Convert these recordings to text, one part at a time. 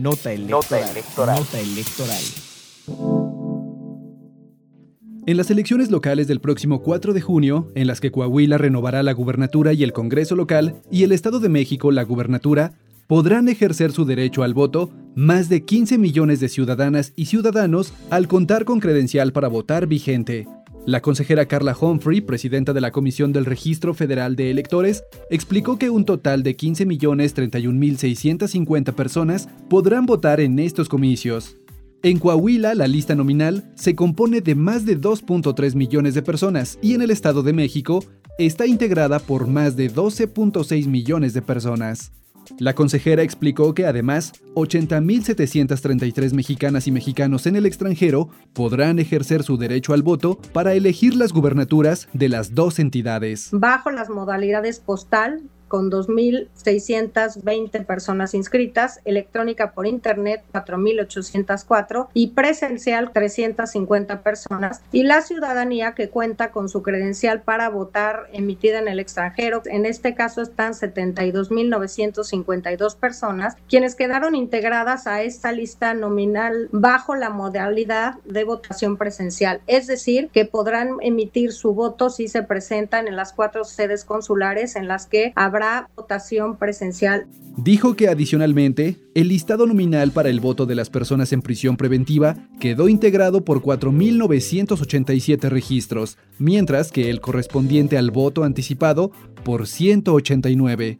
Nota electoral. Nota electoral. En las elecciones locales del próximo 4 de junio, en las que Coahuila renovará la gubernatura y el Congreso local, y el Estado de México la gubernatura, podrán ejercer su derecho al voto más de 15 millones de ciudadanas y ciudadanos al contar con credencial para votar vigente. La consejera Carla Humphrey, presidenta de la Comisión del Registro Federal de Electores, explicó que un total de 15.031.650 personas podrán votar en estos comicios. En Coahuila, la lista nominal se compone de más de 2.3 millones de personas y en el Estado de México está integrada por más de 12.6 millones de personas. La consejera explicó que además 80.733 mexicanas y mexicanos en el extranjero podrán ejercer su derecho al voto para elegir las gubernaturas de las dos entidades. Bajo las modalidades postal, con 2.620 personas inscritas, electrónica por Internet 4.804 y presencial 350 personas, y la ciudadanía que cuenta con su credencial para votar emitida en el extranjero. En este caso están 72.952 personas, quienes quedaron integradas a esta lista nominal bajo la modalidad de votación presencial, es decir, que podrán emitir su voto si se presentan en las cuatro sedes consulares en las que habrá votación presencial. Dijo que adicionalmente, el listado nominal para el voto de las personas en prisión preventiva quedó integrado por 4.987 registros, mientras que el correspondiente al voto anticipado por 189.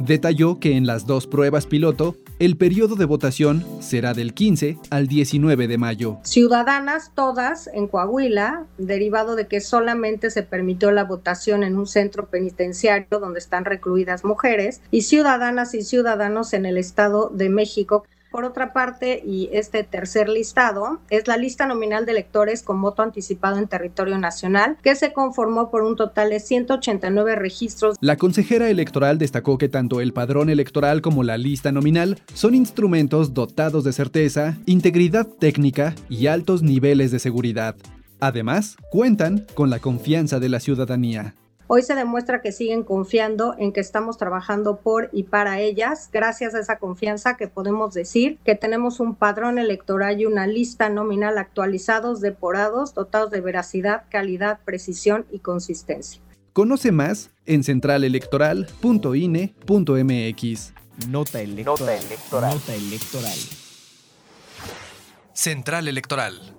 Detalló que en las dos pruebas piloto, el periodo de votación será del 15 al 19 de mayo. Ciudadanas todas en Coahuila, derivado de que solamente se permitió la votación en un centro penitenciario donde están recluidas mujeres, y ciudadanas y ciudadanos en el Estado de México por otra parte, y este tercer listado es la lista nominal de electores con voto anticipado en territorio nacional, que se conformó por un total de 189 registros. La consejera electoral destacó que tanto el padrón electoral como la lista nominal son instrumentos dotados de certeza, integridad técnica y altos niveles de seguridad. Además, cuentan con la confianza de la ciudadanía. Hoy se demuestra que siguen confiando en que estamos trabajando por y para ellas. Gracias a esa confianza que podemos decir que tenemos un padrón electoral y una lista nominal actualizados, depurados, dotados de veracidad, calidad, precisión y consistencia. Conoce más en centralelectoral.ine.mx. Nota electoral. Nota electoral. Nota electoral. Central Electoral.